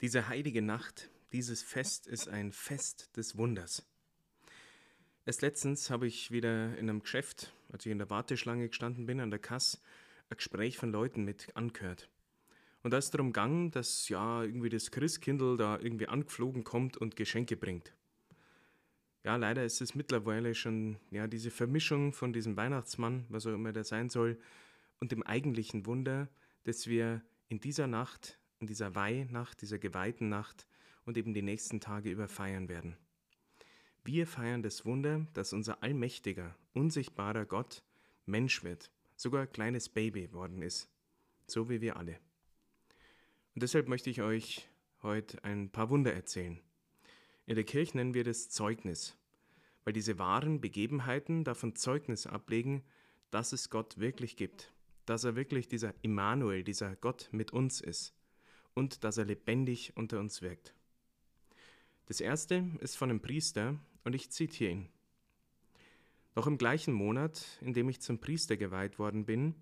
Diese heilige Nacht, dieses Fest ist ein Fest des Wunders. Erst letztens habe ich wieder in einem Geschäft, als ich in der Warteschlange gestanden bin, an der Kasse, ein Gespräch von Leuten mit angehört. Und da ist darum gegangen, dass ja irgendwie das Christkindl da irgendwie angeflogen kommt und Geschenke bringt. Ja, leider ist es mittlerweile schon ja diese Vermischung von diesem Weihnachtsmann, was auch immer der sein soll, und dem eigentlichen Wunder, dass wir in dieser Nacht in dieser Weihnacht, dieser geweihten Nacht und eben die nächsten Tage über feiern werden. Wir feiern das Wunder, dass unser allmächtiger, unsichtbarer Gott Mensch wird, sogar ein kleines Baby worden ist, so wie wir alle. Und deshalb möchte ich euch heute ein paar Wunder erzählen. In der Kirche nennen wir das Zeugnis, weil diese wahren Begebenheiten davon Zeugnis ablegen, dass es Gott wirklich gibt, dass er wirklich dieser Immanuel, dieser Gott mit uns ist und dass er lebendig unter uns wirkt. Das erste ist von einem Priester und ich zitiere ihn. Noch im gleichen Monat, in dem ich zum Priester geweiht worden bin,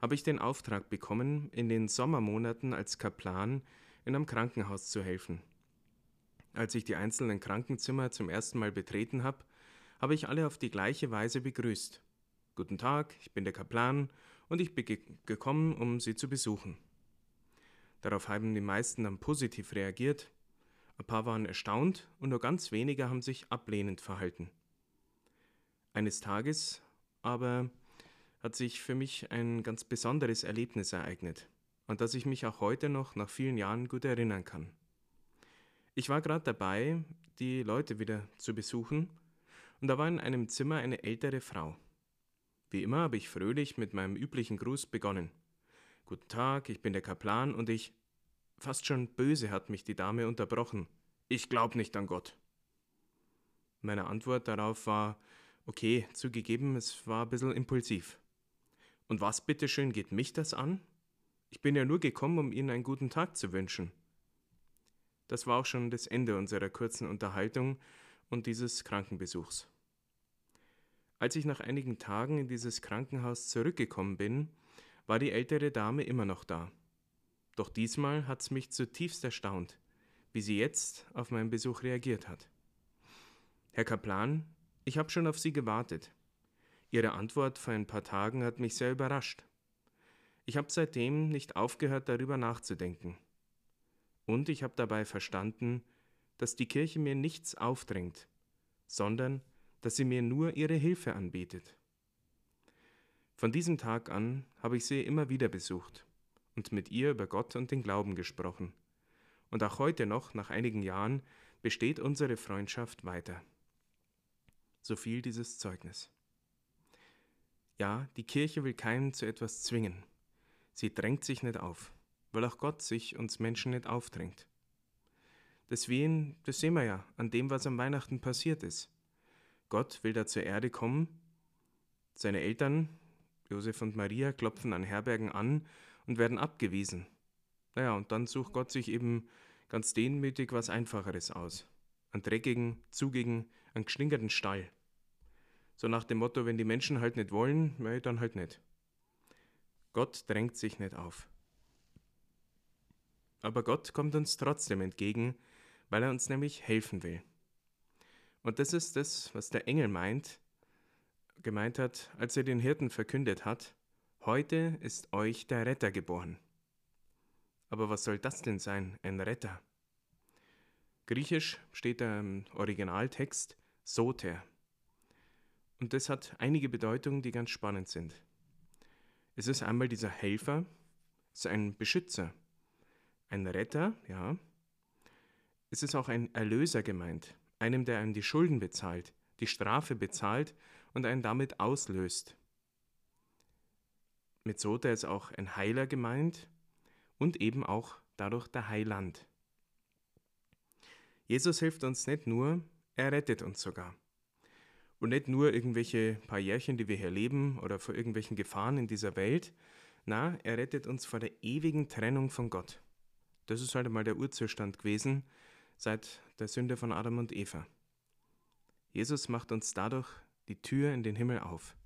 habe ich den Auftrag bekommen, in den Sommermonaten als Kaplan in einem Krankenhaus zu helfen. Als ich die einzelnen Krankenzimmer zum ersten Mal betreten habe, habe ich alle auf die gleiche Weise begrüßt. Guten Tag, ich bin der Kaplan und ich bin gekommen, um Sie zu besuchen. Darauf haben die meisten dann positiv reagiert. Ein paar waren erstaunt und nur ganz wenige haben sich ablehnend verhalten. Eines Tages aber hat sich für mich ein ganz besonderes Erlebnis ereignet, an das ich mich auch heute noch nach vielen Jahren gut erinnern kann. Ich war gerade dabei, die Leute wieder zu besuchen, und da war in einem Zimmer eine ältere Frau. Wie immer habe ich fröhlich mit meinem üblichen Gruß begonnen. Guten Tag, ich bin der Kaplan und ich. Fast schon böse hat mich die Dame unterbrochen. Ich glaub nicht an Gott. Meine Antwort darauf war, okay, zugegeben, es war ein bisschen impulsiv. Und was bitteschön geht mich das an? Ich bin ja nur gekommen, um Ihnen einen guten Tag zu wünschen. Das war auch schon das Ende unserer kurzen Unterhaltung und dieses Krankenbesuchs. Als ich nach einigen Tagen in dieses Krankenhaus zurückgekommen bin, war die ältere Dame immer noch da. Doch diesmal hat's mich zutiefst erstaunt, wie sie jetzt auf meinen Besuch reagiert hat. Herr Kaplan, ich habe schon auf Sie gewartet. Ihre Antwort vor ein paar Tagen hat mich sehr überrascht. Ich habe seitdem nicht aufgehört, darüber nachzudenken. Und ich habe dabei verstanden, dass die Kirche mir nichts aufdrängt, sondern dass sie mir nur ihre Hilfe anbietet. Von diesem Tag an habe ich sie immer wieder besucht und mit ihr über Gott und den Glauben gesprochen. Und auch heute noch, nach einigen Jahren, besteht unsere Freundschaft weiter. So viel dieses Zeugnis. Ja, die Kirche will keinen zu etwas zwingen. Sie drängt sich nicht auf, weil auch Gott sich uns Menschen nicht aufdrängt. Das, Wehen, das sehen wir ja an dem, was am Weihnachten passiert ist. Gott will da zur Erde kommen, seine Eltern, Josef und Maria klopfen an Herbergen an und werden abgewiesen. Naja, und dann sucht Gott sich eben ganz demütig was Einfacheres aus. Einen dreckigen, zugigen, einen geschlingerten Stall. So nach dem Motto, wenn die Menschen halt nicht wollen, na, dann halt nicht. Gott drängt sich nicht auf. Aber Gott kommt uns trotzdem entgegen, weil er uns nämlich helfen will. Und das ist das, was der Engel meint, gemeint hat, als er den Hirten verkündet hat, heute ist euch der Retter geboren. Aber was soll das denn sein, ein Retter? Griechisch steht da im Originaltext Soter. Und das hat einige Bedeutungen, die ganz spannend sind. Es ist einmal dieser Helfer, es ist ein Beschützer, ein Retter, ja. Es ist auch ein Erlöser gemeint, einem, der einem die Schulden bezahlt, die Strafe bezahlt und einen damit auslöst. Mit Sota ist auch ein Heiler gemeint und eben auch dadurch der Heiland. Jesus hilft uns nicht nur, er rettet uns sogar. Und nicht nur irgendwelche paar Jährchen, die wir hier leben oder vor irgendwelchen Gefahren in dieser Welt. Na, er rettet uns vor der ewigen Trennung von Gott. Das ist halt einmal der Urzustand gewesen seit der Sünde von Adam und Eva. Jesus macht uns dadurch die Tür in den Himmel auf.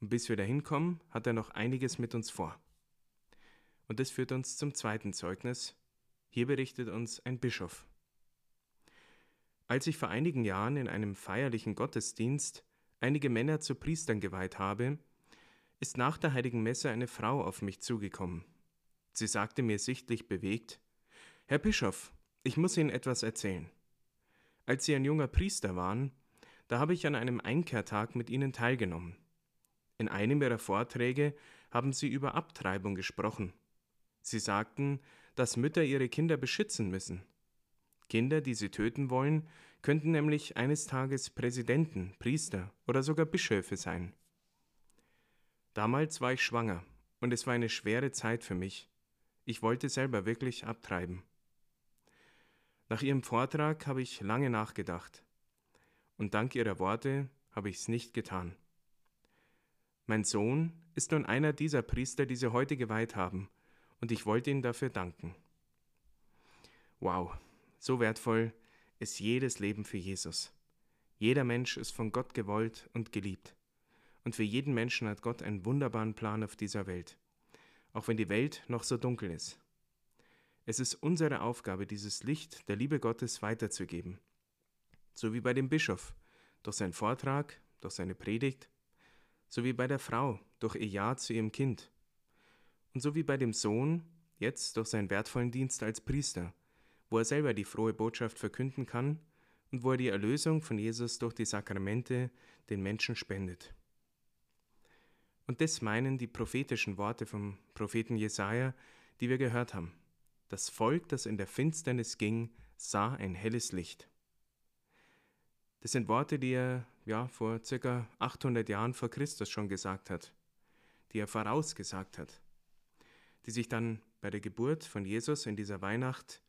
Und bis wir dahin kommen, hat er noch einiges mit uns vor. Und das führt uns zum zweiten Zeugnis. Hier berichtet uns ein Bischof. Als ich vor einigen Jahren in einem feierlichen Gottesdienst einige Männer zu Priestern geweiht habe, ist nach der heiligen Messe eine Frau auf mich zugekommen. Sie sagte mir sichtlich bewegt, Herr Bischof, ich muss Ihnen etwas erzählen. Als Sie ein junger Priester waren, da habe ich an einem Einkehrtag mit Ihnen teilgenommen. In einem Ihrer Vorträge haben Sie über Abtreibung gesprochen. Sie sagten, dass Mütter ihre Kinder beschützen müssen. Kinder, die sie töten wollen, könnten nämlich eines Tages Präsidenten, Priester oder sogar Bischöfe sein. Damals war ich schwanger und es war eine schwere Zeit für mich. Ich wollte selber wirklich abtreiben. Nach ihrem Vortrag habe ich lange nachgedacht und dank ihrer Worte habe ich es nicht getan. Mein Sohn ist nun einer dieser Priester, die sie heute geweiht haben, und ich wollte ihnen dafür danken. Wow, so wertvoll ist jedes Leben für Jesus. Jeder Mensch ist von Gott gewollt und geliebt. Und für jeden Menschen hat Gott einen wunderbaren Plan auf dieser Welt, auch wenn die Welt noch so dunkel ist. Es ist unsere Aufgabe, dieses Licht der Liebe Gottes weiterzugeben so wie bei dem Bischof, durch seinen Vortrag, durch seine Predigt, so wie bei der Frau, durch ihr Ja zu ihrem Kind, und so wie bei dem Sohn, jetzt durch seinen wertvollen Dienst als Priester, wo er selber die frohe Botschaft verkünden kann und wo er die Erlösung von Jesus durch die Sakramente den Menschen spendet. Und das meinen die prophetischen Worte vom Propheten Jesaja, die wir gehört haben. Das Volk, das in der Finsternis ging, sah ein helles Licht. Das sind Worte, die er ja, vor ca. 800 Jahren vor Christus schon gesagt hat, die er vorausgesagt hat, die sich dann bei der Geburt von Jesus in dieser Weihnacht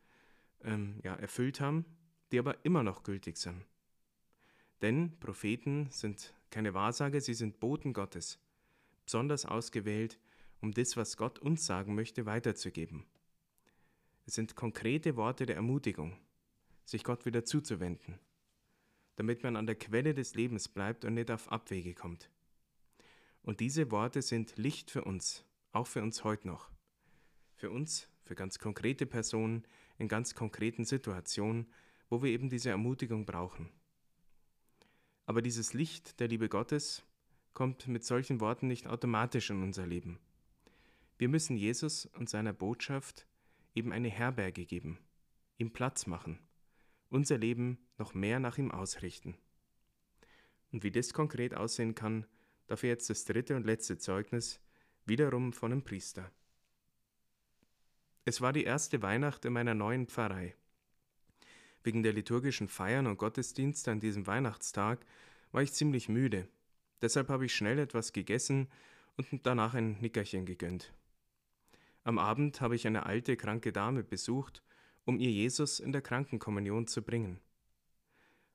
ähm, ja, erfüllt haben, die aber immer noch gültig sind. Denn Propheten sind keine Wahrsage, sie sind Boten Gottes, besonders ausgewählt, um das, was Gott uns sagen möchte, weiterzugeben. Es sind konkrete Worte der Ermutigung, sich Gott wieder zuzuwenden damit man an der Quelle des Lebens bleibt und nicht auf Abwege kommt. Und diese Worte sind Licht für uns, auch für uns heute noch. Für uns, für ganz konkrete Personen, in ganz konkreten Situationen, wo wir eben diese Ermutigung brauchen. Aber dieses Licht der Liebe Gottes kommt mit solchen Worten nicht automatisch in unser Leben. Wir müssen Jesus und seiner Botschaft eben eine Herberge geben, ihm Platz machen unser Leben noch mehr nach ihm ausrichten. Und wie das konkret aussehen kann, dafür jetzt das dritte und letzte Zeugnis, wiederum von einem Priester. Es war die erste Weihnacht in meiner neuen Pfarrei. Wegen der liturgischen Feiern und Gottesdienste an diesem Weihnachtstag war ich ziemlich müde. Deshalb habe ich schnell etwas gegessen und danach ein Nickerchen gegönnt. Am Abend habe ich eine alte, kranke Dame besucht um ihr Jesus in der Krankenkommunion zu bringen.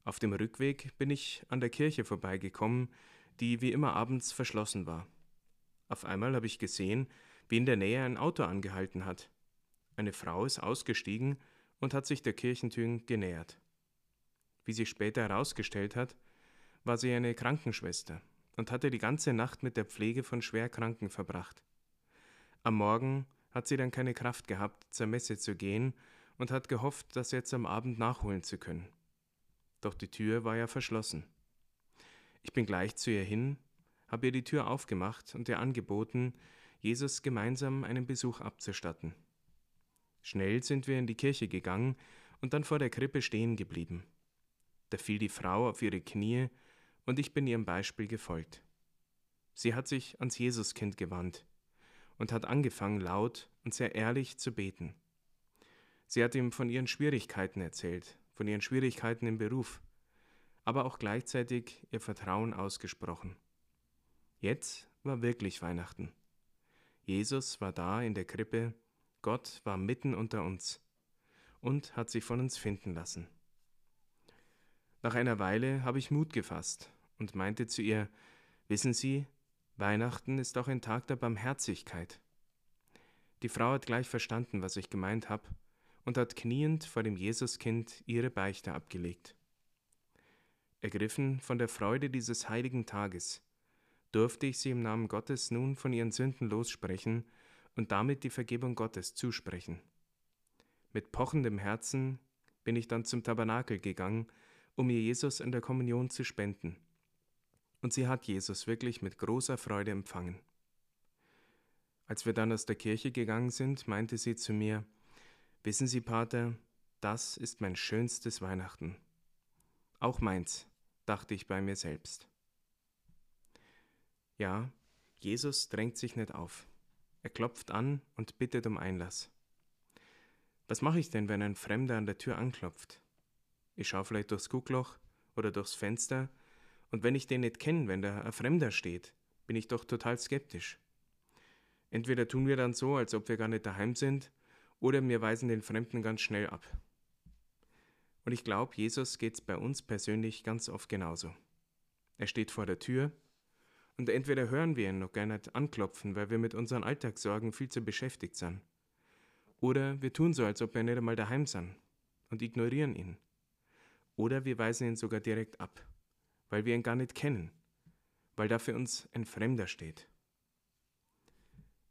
Auf dem Rückweg bin ich an der Kirche vorbeigekommen, die wie immer abends verschlossen war. Auf einmal habe ich gesehen, wie in der Nähe ein Auto angehalten hat. Eine Frau ist ausgestiegen und hat sich der Kirchentür genähert. Wie sich später herausgestellt hat, war sie eine Krankenschwester und hatte die ganze Nacht mit der Pflege von Schwerkranken verbracht. Am Morgen hat sie dann keine Kraft gehabt, zur Messe zu gehen und hat gehofft, das jetzt am Abend nachholen zu können. Doch die Tür war ja verschlossen. Ich bin gleich zu ihr hin, habe ihr die Tür aufgemacht und ihr angeboten, Jesus gemeinsam einen Besuch abzustatten. Schnell sind wir in die Kirche gegangen und dann vor der Krippe stehen geblieben. Da fiel die Frau auf ihre Knie und ich bin ihrem Beispiel gefolgt. Sie hat sich ans Jesuskind gewandt und hat angefangen laut und sehr ehrlich zu beten. Sie hat ihm von ihren Schwierigkeiten erzählt, von ihren Schwierigkeiten im Beruf, aber auch gleichzeitig ihr Vertrauen ausgesprochen. Jetzt war wirklich Weihnachten. Jesus war da in der Krippe, Gott war mitten unter uns und hat sich von uns finden lassen. Nach einer Weile habe ich Mut gefasst und meinte zu ihr, Wissen Sie, Weihnachten ist auch ein Tag der Barmherzigkeit. Die Frau hat gleich verstanden, was ich gemeint habe, und hat kniend vor dem Jesuskind ihre Beichte abgelegt. Ergriffen von der Freude dieses heiligen Tages, durfte ich sie im Namen Gottes nun von ihren Sünden lossprechen und damit die Vergebung Gottes zusprechen. Mit pochendem Herzen bin ich dann zum Tabernakel gegangen, um mir Jesus in der Kommunion zu spenden. Und sie hat Jesus wirklich mit großer Freude empfangen. Als wir dann aus der Kirche gegangen sind, meinte sie zu mir, Wissen Sie, Pater, das ist mein schönstes Weihnachten. Auch meins, dachte ich bei mir selbst. Ja, Jesus drängt sich nicht auf. Er klopft an und bittet um Einlass. Was mache ich denn, wenn ein Fremder an der Tür anklopft? Ich schaue vielleicht durchs Guckloch oder durchs Fenster, und wenn ich den nicht kenne, wenn da ein Fremder steht, bin ich doch total skeptisch. Entweder tun wir dann so, als ob wir gar nicht daheim sind, oder wir weisen den Fremden ganz schnell ab. Und ich glaube, Jesus geht es bei uns persönlich ganz oft genauso. Er steht vor der Tür und entweder hören wir ihn noch gar nicht anklopfen, weil wir mit unseren Alltagssorgen viel zu beschäftigt sind. Oder wir tun so, als ob wir nicht einmal daheim sind und ignorieren ihn. Oder wir weisen ihn sogar direkt ab, weil wir ihn gar nicht kennen, weil da für uns ein Fremder steht.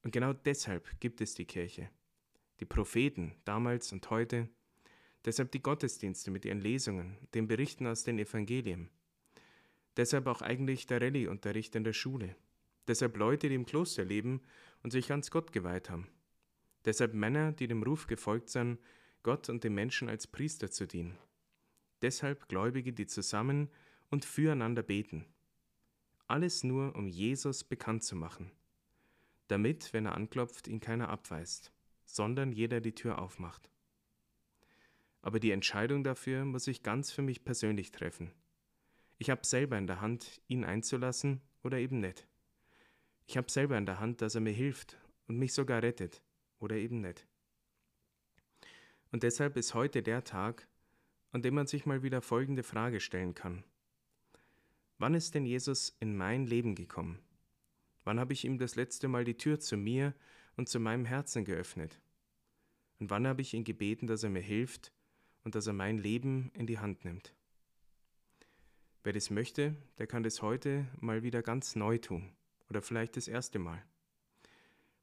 Und genau deshalb gibt es die Kirche, die Propheten damals und heute, deshalb die Gottesdienste mit ihren Lesungen, den Berichten aus den Evangelien, deshalb auch eigentlich der Rallye-Unterricht in der Schule, deshalb Leute, die im Kloster leben und sich ganz Gott geweiht haben, deshalb Männer, die dem Ruf gefolgt sind, Gott und den Menschen als Priester zu dienen, deshalb Gläubige, die zusammen und füreinander beten. Alles nur, um Jesus bekannt zu machen – damit, wenn er anklopft, ihn keiner abweist, sondern jeder die Tür aufmacht. Aber die Entscheidung dafür muss ich ganz für mich persönlich treffen. Ich habe selber in der Hand, ihn einzulassen oder eben nicht. Ich habe selber in der Hand, dass er mir hilft und mich sogar rettet oder eben nicht. Und deshalb ist heute der Tag, an dem man sich mal wieder folgende Frage stellen kann. Wann ist denn Jesus in mein Leben gekommen? Wann habe ich ihm das letzte Mal die Tür zu mir und zu meinem Herzen geöffnet? Und wann habe ich ihn gebeten, dass er mir hilft und dass er mein Leben in die Hand nimmt? Wer das möchte, der kann das heute mal wieder ganz neu tun oder vielleicht das erste Mal.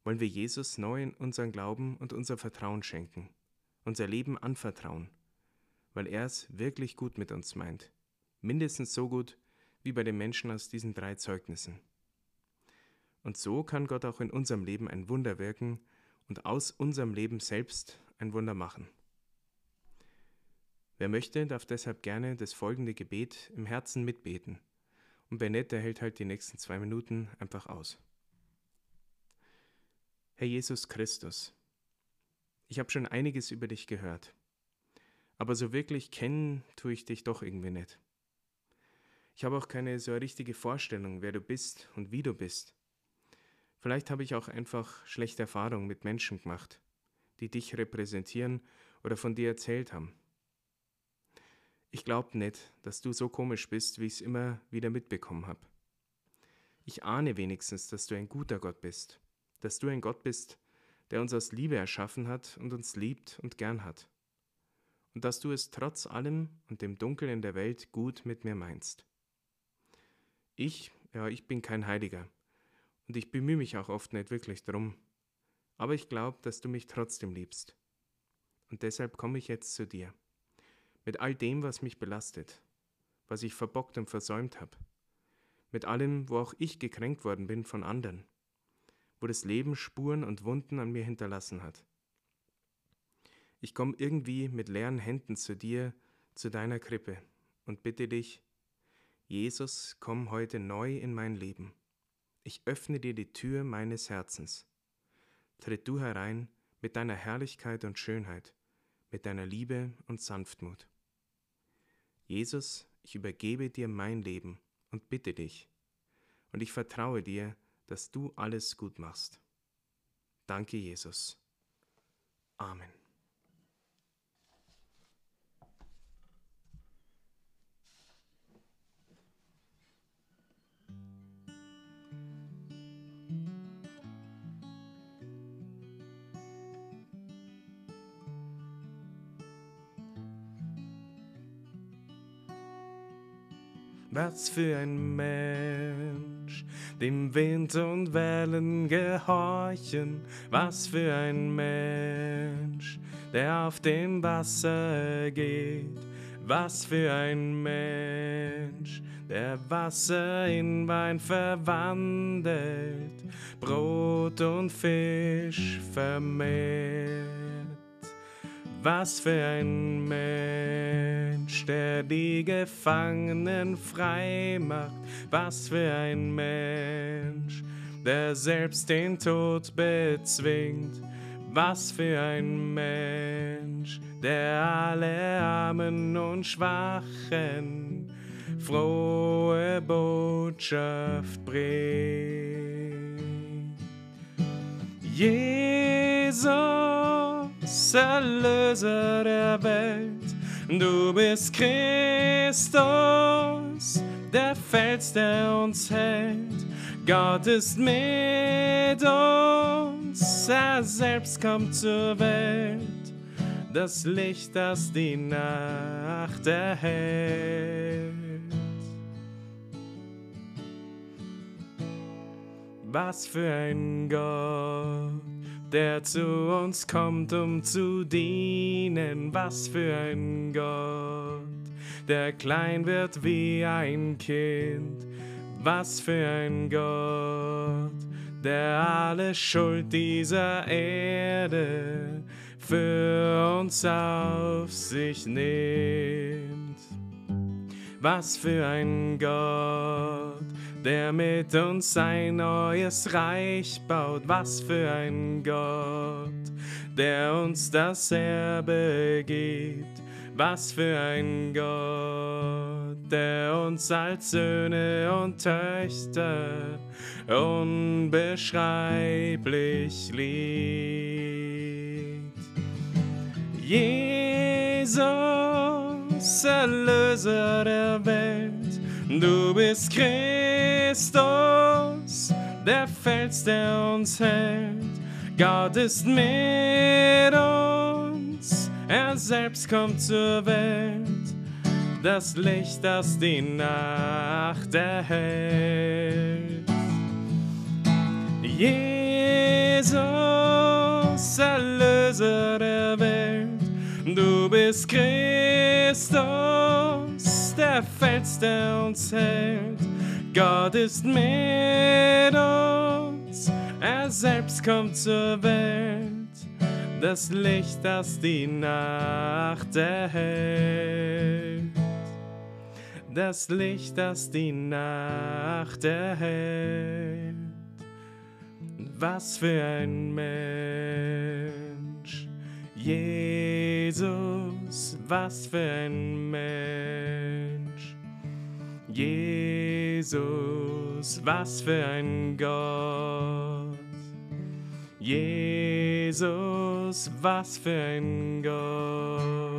Wollen wir Jesus neu in unseren Glauben und unser Vertrauen schenken, unser Leben anvertrauen, weil er es wirklich gut mit uns meint, mindestens so gut wie bei den Menschen aus diesen drei Zeugnissen. Und so kann Gott auch in unserem Leben ein Wunder wirken und aus unserem Leben selbst ein Wunder machen. Wer möchte, darf deshalb gerne das folgende Gebet im Herzen mitbeten. Und wer nicht, der hält halt die nächsten zwei Minuten einfach aus. Herr Jesus Christus, ich habe schon einiges über dich gehört, aber so wirklich kennen tue ich dich doch irgendwie nicht. Ich habe auch keine so richtige Vorstellung, wer du bist und wie du bist. Vielleicht habe ich auch einfach schlechte Erfahrungen mit Menschen gemacht, die dich repräsentieren oder von dir erzählt haben. Ich glaube nicht, dass du so komisch bist, wie ich es immer wieder mitbekommen habe. Ich ahne wenigstens, dass du ein guter Gott bist, dass du ein Gott bist, der uns aus Liebe erschaffen hat und uns liebt und gern hat. Und dass du es trotz allem und dem Dunkel in der Welt gut mit mir meinst. Ich, ja, ich bin kein Heiliger, und ich bemühe mich auch oft nicht wirklich drum. Aber ich glaube, dass du mich trotzdem liebst. Und deshalb komme ich jetzt zu dir. Mit all dem, was mich belastet, was ich verbockt und versäumt habe. Mit allem, wo auch ich gekränkt worden bin von anderen. Wo das Leben Spuren und Wunden an mir hinterlassen hat. Ich komme irgendwie mit leeren Händen zu dir, zu deiner Krippe und bitte dich, Jesus, komm heute neu in mein Leben ich öffne dir die Tür meines Herzens. Tritt du herein mit deiner Herrlichkeit und Schönheit, mit deiner Liebe und Sanftmut. Jesus, ich übergebe dir mein Leben und bitte dich, und ich vertraue dir, dass du alles gut machst. Danke, Jesus. Amen. Was für ein Mensch, dem Wind und Wellen gehorchen. Was für ein Mensch, der auf dem Wasser geht. Was für ein Mensch, der Wasser in Wein verwandelt, Brot und Fisch vermehrt. Was für ein Mensch, der die Gefangenen frei macht. Was für ein Mensch, der selbst den Tod bezwingt. Was für ein Mensch, der alle Armen und Schwachen frohe Botschaft bringt. Jesus, Erlöser der Welt, du bist Christus, der Fels, der uns hält. Gott ist mit uns, er selbst kommt zur Welt, das Licht, das die Nacht erhält. Was für ein Gott, der zu uns kommt, um zu dienen. Was für ein Gott, der klein wird wie ein Kind. Was für ein Gott, der alle Schuld dieser Erde für uns auf sich nimmt. Was für ein Gott, der mit uns ein neues Reich baut. Was für ein Gott, der uns das Erbe gibt. Was für ein Gott, der uns als Söhne und Töchter unbeschreiblich liebt. Jesus, Erlöser der Welt, du bist Christus, der Fels, der uns hält. Gott ist mit uns, er selbst kommt zur Welt, das Licht, das die Nacht erhält. Jesus, Erlöser der Welt, du bist Christus, der Fels, der uns hält. Gott ist mit uns, er selbst kommt zur Welt, das Licht, das die Nacht erhält. Das Licht, das die Nacht erhält. Was für ein Mensch, Jesus, was für ein Mensch. Jesus, was für ein Gott. Jesus, was für ein Gott.